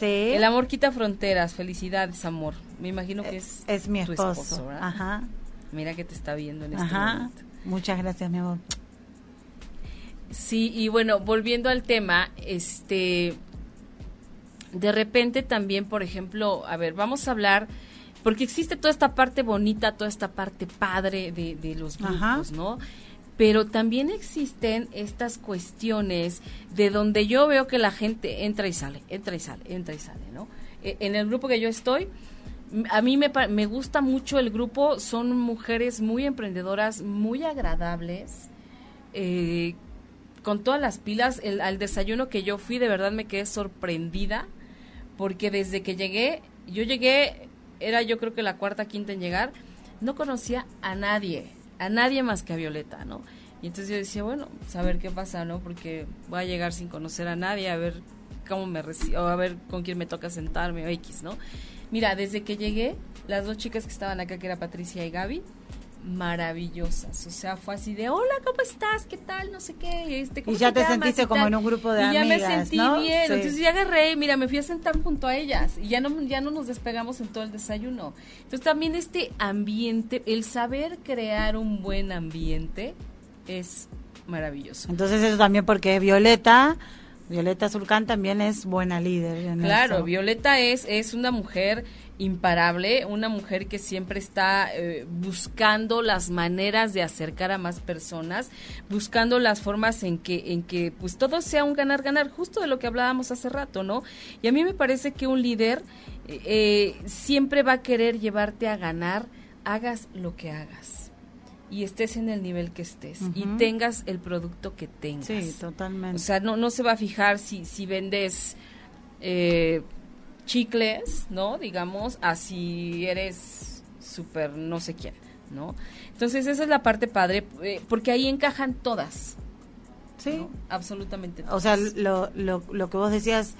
El amor quita fronteras. Felicidades, amor. Me imagino que es, es mi esposo. Ajá. Mira que te está viendo en este momento. Muchas gracias, mi amor. Sí, y bueno, volviendo al tema, este de repente también, por ejemplo, a ver, vamos a hablar porque existe toda esta parte bonita, toda esta parte padre de, de los grupos, ¿no? pero también existen estas cuestiones de donde yo veo que la gente entra y sale, entra y sale, entra y sale, ¿no? E, en el grupo que yo estoy, a mí me, me gusta mucho el grupo, son mujeres muy emprendedoras, muy agradables, eh, con todas las pilas. El, al desayuno que yo fui, de verdad me quedé sorprendida, porque desde que llegué, yo llegué, era yo creo que la cuarta, quinta en llegar, no conocía a nadie a nadie más que a Violeta, ¿no? Y entonces yo decía, bueno, pues a ver qué pasa, ¿no? Porque voy a llegar sin conocer a nadie, a ver cómo me recibo, a ver con quién me toca sentarme o X, ¿no? Mira, desde que llegué, las dos chicas que estaban acá, que era Patricia y Gaby, maravillosas. O sea, fue así de, hola, ¿cómo estás? ¿Qué tal? No sé qué. Este, y ya te, sentiste como en un grupo de y amigas, ya me sentí bien. Entonces ya agarré, mira, me fui a sentar junto a ellas y ya no, ya no nos despegamos en todo el desayuno. Entonces también este ambiente, el saber crear un buen ambiente es maravilloso. Entonces eso también porque Violeta... Violeta Zulcán también es buena líder. claro, Violeta es, es una mujer imparable, una mujer que siempre está eh, buscando las maneras de acercar a más personas, buscando las formas en que, en que pues todo sea un ganar-ganar, justo de lo que hablábamos hace rato, ¿no? Y a mí me parece que un líder eh, siempre va a querer llevarte a ganar, hagas lo que hagas y estés en el nivel que estés y tengas el producto que tengas. Sí, totalmente. O sea, no, no se va a fijar si, si vendes eh, chicles, ¿no? Digamos, así eres súper no sé quién, ¿no? Entonces esa es la parte padre, eh, porque ahí encajan todas. Sí. Absolutamente todas. O sea, lo, lo, lo que vos decías,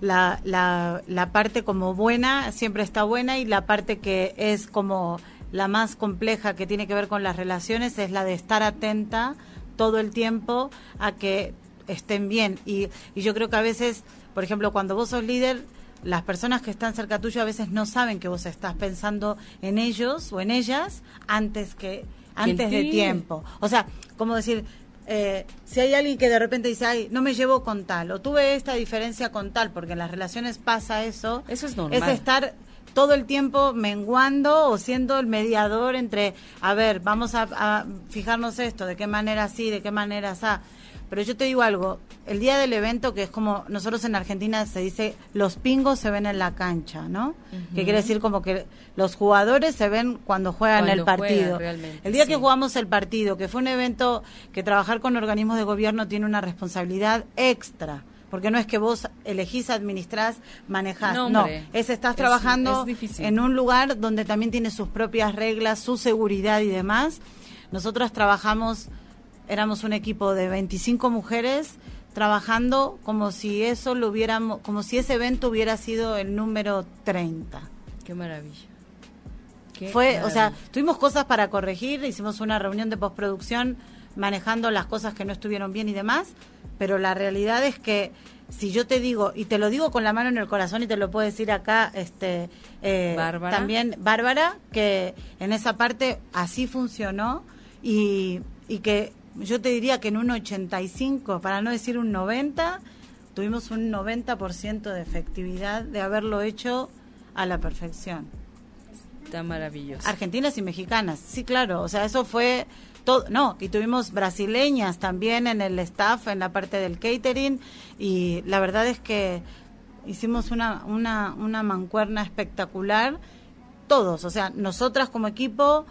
la, la, la parte como buena siempre está buena y la parte que es como la más compleja que tiene que ver con las relaciones es la de estar atenta todo el tiempo a que estén bien. Y, y yo creo que a veces, por ejemplo, cuando vos sos líder, las personas que están cerca tuyo a veces no saben que vos estás pensando en ellos o en ellas antes que antes de tiempo. O sea, como decir, eh, si hay alguien que de repente dice, ay, no me llevo con tal, o tuve esta diferencia con tal, porque en las relaciones pasa eso, eso es normal. Es estar todo el tiempo menguando o siendo el mediador entre, a ver, vamos a, a fijarnos esto, de qué manera sí, de qué manera así pero yo te digo algo, el día del evento, que es como nosotros en Argentina se dice, los pingos se ven en la cancha, ¿no? Que quiere decir como que los jugadores se ven cuando juegan el partido. el día que jugamos el partido, que fue un evento que trabajar con organismos de gobierno tiene una responsabilidad extra porque no es que vos elegís, administrás, manejás, no, es estás trabajando en un lugar donde también tiene sus propias reglas, su seguridad y demás. Nosotros trabajamos éramos un equipo de 25 mujeres trabajando como si eso lo hubiéramos, como si ese evento hubiera sido el número 30. Qué maravilla. Fue, o sea, tuvimos cosas para corregir, hicimos una reunión de postproducción manejando las cosas que no estuvieron bien y demás, pero la realidad es que si yo te digo, y te lo digo con la mano en el corazón y te lo puedo decir acá, este, eh, también Bárbara, que en esa parte así funcionó y, y que yo te diría que en un 85, para no decir un 90, tuvimos un 90% de efectividad de haberlo hecho a la perfección. Está maravilloso. Argentinas y mexicanas, sí, claro, o sea, eso fue no, y tuvimos brasileñas también en el staff, en la parte del catering, y la verdad es que hicimos una, una, una mancuerna espectacular, todos, o sea, nosotras como equipo,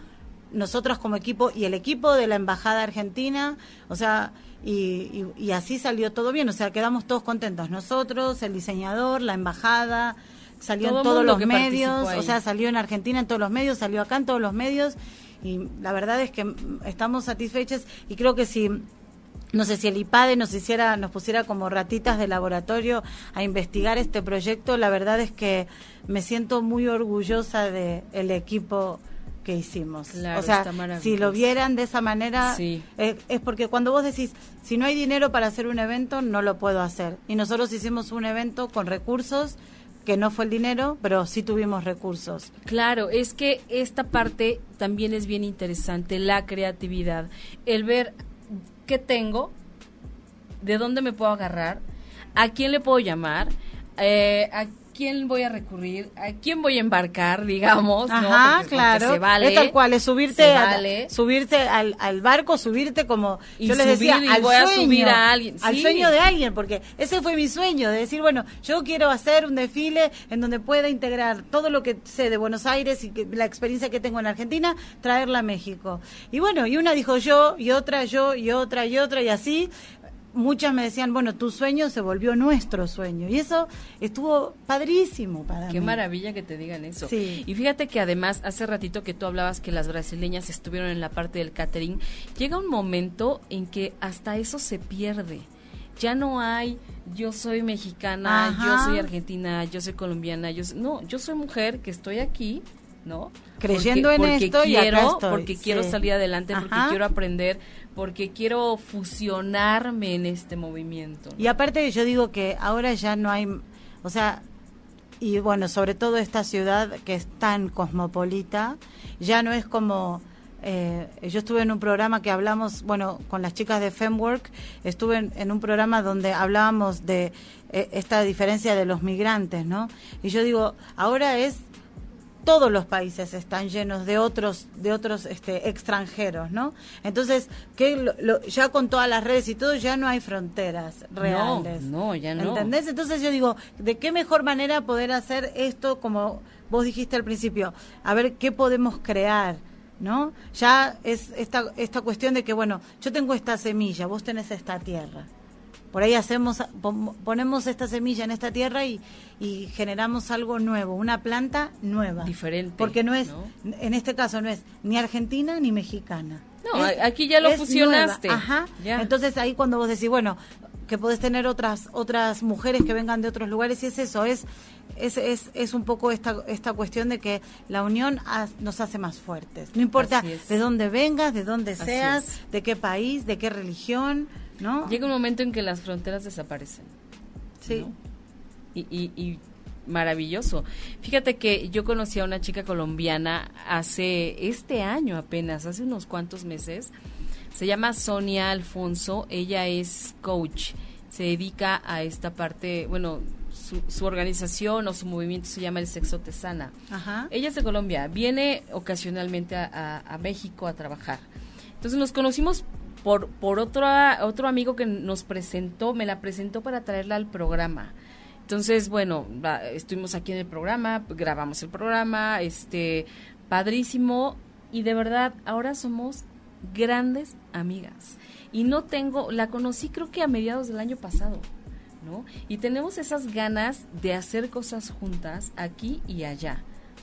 nosotras como equipo y el equipo de la Embajada Argentina, o sea, y, y, así salió todo bien, o sea, quedamos todos contentos, nosotros, el diseñador, la Embajada, salió en todos los medios, o sea, salió en Argentina en todos los medios, salió acá en todos los medios y la verdad es que estamos satisfechos y creo que si no sé si el IPADE nos hiciera nos pusiera como ratitas de laboratorio a investigar este proyecto la verdad es que me siento muy orgullosa de el equipo que hicimos. O sea si lo vieran de esa manera es, es porque cuando vos decís si no hay dinero para hacer un evento no lo puedo hacer. Y nosotros hicimos un evento con recursos que no fue el dinero, pero sí tuvimos recursos. Claro, es que esta parte también es bien interesante, la creatividad, el ver qué tengo, de dónde me puedo agarrar, a quién le puedo llamar, eh, a quién voy a recurrir, a quién voy a embarcar, digamos, Ajá, claro. Se vale, es tal cual, es subirte, subirte al, al, barco, subirte como yo les decía, al voy sueño, a subir a alguien, al sueño de alguien, porque ese fue mi sueño, de decir, bueno, yo quiero hacer un desfile en donde pueda integrar todo lo que sé de Buenos Aires y que, la experiencia que tengo en Argentina, traerla a México. Y bueno, y una dijo yo, y otra yo, y otra, y otra, y así, muchas me decían, bueno, tu sueño se volvió nuestro sueño. Y eso estuvo padrísimo para Qué maravilla que te digan eso. Y fíjate que además, hace ratito que tú hablabas que las brasileñas estuvieron en la parte del catering, llega un momento en que hasta eso se pierde. Ya no hay, yo soy mexicana, yo soy argentina, yo soy colombiana, yo no, yo soy mujer que estoy aquí, ¿no? Creyendo en esto quiero, Porque quiero salir adelante, porque quiero aprender, porque quiero fusionarme en este movimiento. Y aparte yo digo que ahora ya no hay, o sea, y bueno, sobre todo esta ciudad que es tan cosmopolita, ya no es como... Eh, yo estuve en un programa que hablamos, bueno, con las chicas de Femwork, estuve en, un programa donde hablábamos de eh, esta diferencia de los migrantes, ¿no? Y yo digo, ahora es todos los países están llenos de otros de otros este, extranjeros, ¿no? Entonces, que ya con todas las redes y todo ya no hay fronteras reales. No, ya no. ¿Entendés? Entonces yo digo, ¿de qué mejor manera poder hacer esto como vos dijiste al principio? A ver qué podemos crear. ¿No? Ya es esta, esta cuestión de que, bueno, yo tengo esta semilla, vos tenés esta tierra por ahí hacemos, ponemos esta semilla en esta tierra y, y generamos algo nuevo, una planta nueva. Diferente. Porque no es, en este caso no es ni argentina ni mexicana. No, aquí ya lo fusionaste. Ajá. Entonces ahí cuando vos decís, bueno, que podés tener otras otras mujeres que vengan de otros lugares y es eso, es es, es, es un poco esta, esta cuestión de que la unión nos hace más fuertes. No importa de dónde vengas, de dónde seas, de qué país, de qué religión. ¿No? Llega un momento en que las fronteras desaparecen. Sí. Y, maravilloso. Fíjate que yo conocí a una chica colombiana hace este año apenas, hace unos cuantos meses. Se llama Sonia Alfonso, ella es coach, se dedica a esta parte, bueno, su, organización o su movimiento se llama el Sexo Tesana. Ajá. Ella es de Colombia, viene ocasionalmente a, a México a trabajar. Entonces nos conocimos por, por otro, otro amigo que nos presentó, me la presentó para traerla al programa. Entonces, bueno, estuvimos aquí en el programa, grabamos el programa, este, padrísimo, y de verdad, ahora somos grandes amigas. Y no tengo, la conocí creo que a mediados del año pasado, ¿no? Y tenemos esas ganas de hacer cosas juntas aquí y allá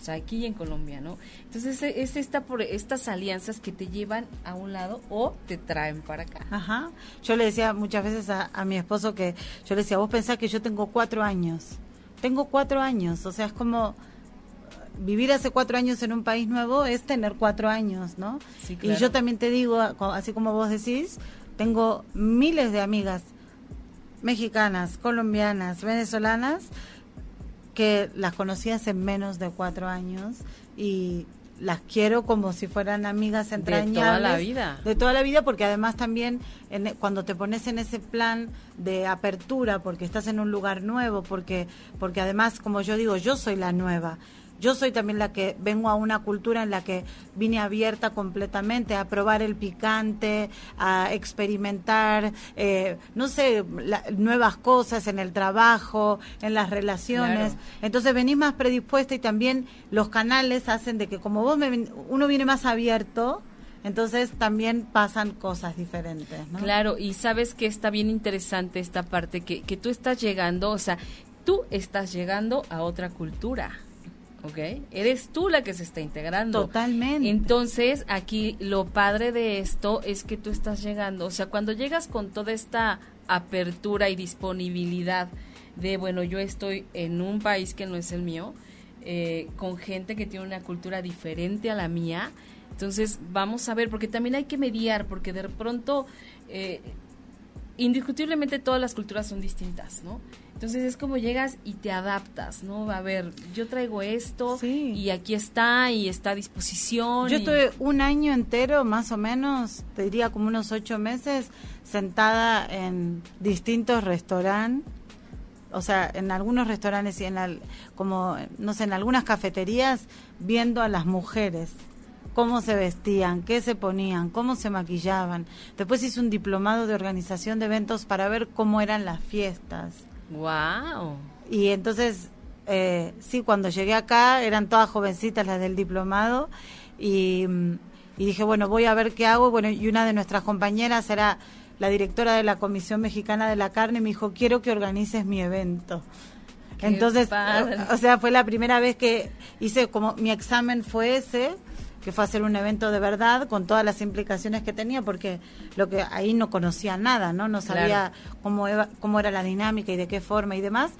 aquí en Colombia, ¿no? Entonces es, esta por estas alianzas que te llevan a un lado o te traen para acá. Ajá. Yo le decía muchas veces a, mi esposo que yo le decía, vos pensás que yo tengo cuatro años. Tengo cuatro años, o sea, es como vivir hace cuatro años en un país nuevo es tener cuatro años, ¿no? Y yo también te digo, así como vos decís, tengo miles de amigas mexicanas, colombianas, venezolanas, que las conocí hace menos de cuatro años y las quiero como si fueran amigas entrañables. De toda la vida. De toda la vida, porque además también en, cuando te pones en ese plan de apertura, porque estás en un lugar nuevo, porque, porque además, como yo digo, yo soy la nueva yo soy también la que vengo a una cultura en la que vine abierta completamente a probar el picante, a experimentar, eh, no sé, nuevas cosas en el trabajo, en las relaciones. Entonces venís más predispuesta y también los canales hacen de que como vos me, uno viene más abierto, entonces también pasan cosas diferentes. Claro, y sabes que está bien interesante esta parte, que, que tú estás llegando, o sea, tú estás llegando a otra cultura. ¿Ok? Eres tú la que se está integrando. Totalmente. Entonces, aquí lo padre de esto es que tú estás llegando, o sea, cuando llegas con toda esta apertura y disponibilidad de, bueno, yo estoy en un país que no es el mío, eh, con gente que tiene una cultura diferente a la mía, entonces vamos a ver, porque también hay que mediar, porque de pronto, eh, indiscutiblemente todas las culturas son distintas, ¿no? Entonces es como llegas y te adaptas, ¿no? A ver, yo traigo esto y aquí está y está a disposición. Yo estuve un año entero, más o menos, te diría como unos ocho meses, sentada en distintos restaurantes. O sea, en algunos restaurantes y en, como, no sé, en algunas cafeterías, viendo a las mujeres cómo se vestían, qué se ponían, cómo se maquillaban. Después hice un diplomado de organización de eventos para ver cómo eran las fiestas Wow. Y entonces, eh, sí, cuando llegué acá eran todas jovencitas las del diplomado y, dije, bueno, voy a ver qué hago. Bueno, y una de nuestras compañeras era la directora de la Comisión Mexicana de la Carne, me dijo, quiero que organices mi evento. Entonces, o sea, fue la primera vez que hice como mi examen fue ese que fue hacer un evento de verdad con todas las implicaciones que tenía, porque lo que ahí no conocía nada, ¿no? No sabía cómo, cómo era la dinámica y de qué forma y demás,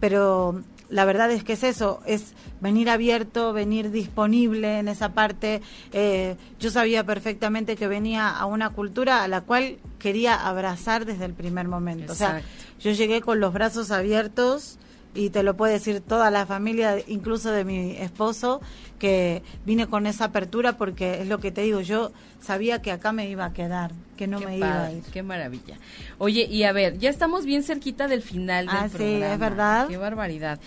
pero la verdad es que es eso, es venir abierto, venir disponible en esa parte. Eh, yo sabía perfectamente que venía a una cultura a la cual quería abrazar desde el primer momento. O sea, yo llegué con los brazos abiertos y te lo puede decir toda la familia, incluso de mi esposo, que vine con esa apertura porque es lo que te digo, yo sabía que acá me iba a quedar, que no me iba a ir. Qué maravilla. Oye, y a ver, ya estamos bien cerquita del final del ah, sí, es verdad. Qué barbaridad.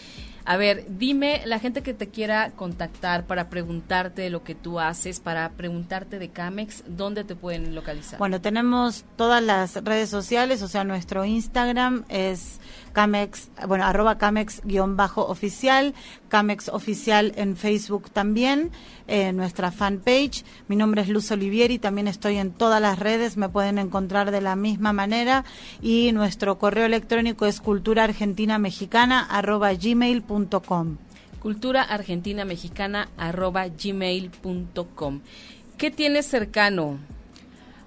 A ver, dime, la gente que te quiera contactar para preguntarte lo que tú haces, para preguntarte de Camex, ¿dónde te pueden localizar? Bueno, tenemos todas las redes sociales, o sea, nuestro Instagram es Camex, bueno, arroba Camex guion bajo oficial, Camex oficial en Facebook también, en nuestra fanpage. Mi nombre es Luz Olivieri, también estoy en todas las redes, me pueden encontrar de la misma manera y nuestro correo electrónico es cultura argentina mexicana arroba gmail.com. Cultura argentina mexicana arroba gmail.com. ¿Qué tienes cercano?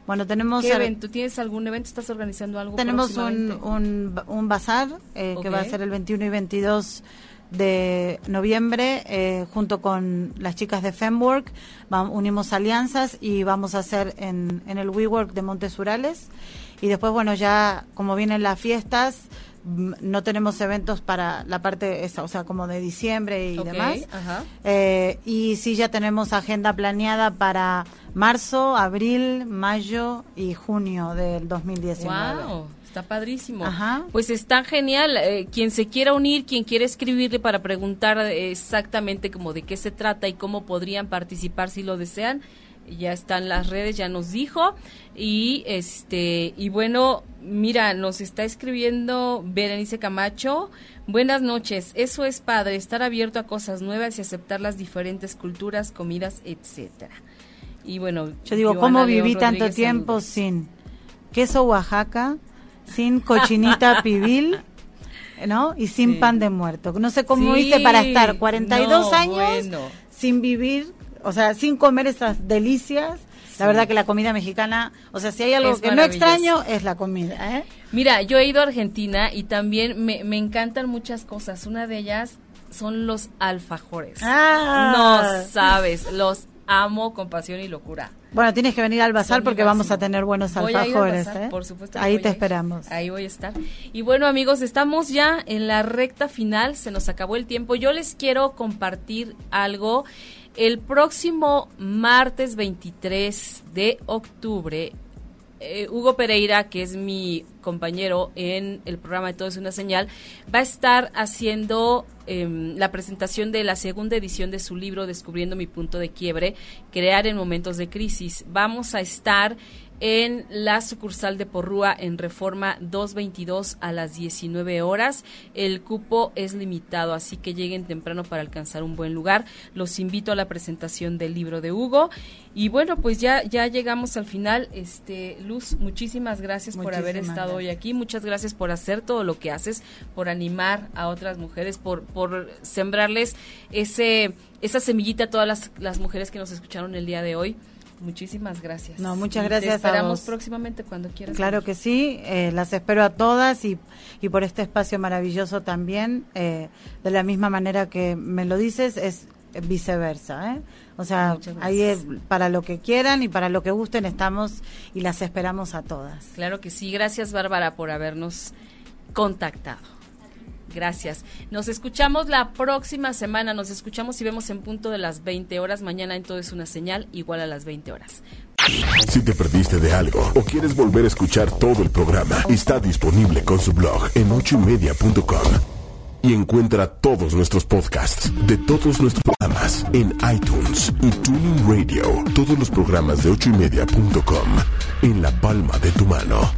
Bueno, tenemos... ¿Qué evento? ¿Tienes algún evento? ¿Estás organizando algo? Tenemos un, un, un, bazar eh, que va a ser el 21 y 22 de noviembre eh, junto con las chicas de Femwork. unimos alianzas y vamos a hacer en, en el WeWork de Montesurales. Y después, bueno, ya como vienen las fiestas, no tenemos eventos para la parte esa, o sea, como de diciembre y demás. Eh, y sí ya tenemos agenda planeada para marzo, abril, mayo y junio del 2019. Wow. Está padrísimo. Pues está genial. Eh, quien se quiera unir, quien quiera escribirle para preguntar exactamente como de qué se trata y cómo podrían participar si lo desean, ya están las redes, ya nos dijo. Y este, y bueno, mira, nos está escribiendo Berenice Camacho. Buenas noches. Eso es padre, estar abierto a cosas nuevas y aceptar las diferentes culturas, comidas, etcétera. Y bueno, yo digo, ¿cómo viví tanto tiempo sin queso Oaxaca, sin cochinita pibil? ¿no? Y sin pan de muerto. No sé cómo hice para estar 42 años sin vivir o sea, sin comer esas delicias. La verdad que la comida mexicana, o sea, si hay algo que no extraño es la comida. ¿eh? Mira, yo he ido a Argentina y también me, me encantan muchas cosas. Una de ellas son los alfajores. Ah. No sabes, los amo con pasión y locura. Bueno, tienes que venir al bazar porque vamos a tener buenos alfajores. ¿eh? Por supuesto. Ahí te esperamos. Ahí voy a estar. Y bueno, amigos, estamos ya en la recta final. Se nos acabó el tiempo. Yo les quiero compartir algo. El próximo martes 23 de octubre eh, Hugo Pereira, que es mi compañero en el programa de Todo es una señal, va a estar haciendo em, la presentación de la segunda edición de su libro Descubriendo mi punto de quiebre, crear en momentos de crisis. Vamos a estar en la sucursal de Porrúa en Reforma 222 a las 19 horas. El cupo es limitado, así que lleguen temprano para alcanzar un buen lugar. Los invito a la presentación del libro de Hugo. Y bueno, pues ya ya llegamos al final. Este Luz, muchísimas gracias por haber estado hoy aquí. Muchas gracias por hacer todo lo que haces, por animar a otras mujeres, por por sembrarles ese esa semillita a todas las, las mujeres que nos escucharon el día de hoy. Muchísimas gracias. No, muchas gracias. Te esperamos próximamente cuando quieras. Claro que sí, eh, las espero a todas y, y por este espacio maravilloso también. Eh, de la misma manera que me lo dices, es viceversa. ¿eh? O sea, ahí es para lo que quieran y para lo que gusten estamos y las esperamos a todas. Claro que sí. Gracias, Bárbara, por habernos contactado. Gracias. Nos escuchamos la próxima semana. Nos escuchamos y vemos en punto de las 20 horas. Mañana en todo es una señal igual a las 20 horas. Si te perdiste de algo o quieres volver a escuchar todo el programa, está disponible con su blog en ochoymedia.com. Y encuentra todos nuestros podcasts de todos nuestros programas en iTunes y Tuning Radio. Todos los programas de ochoymedia.com en la palma de tu mano.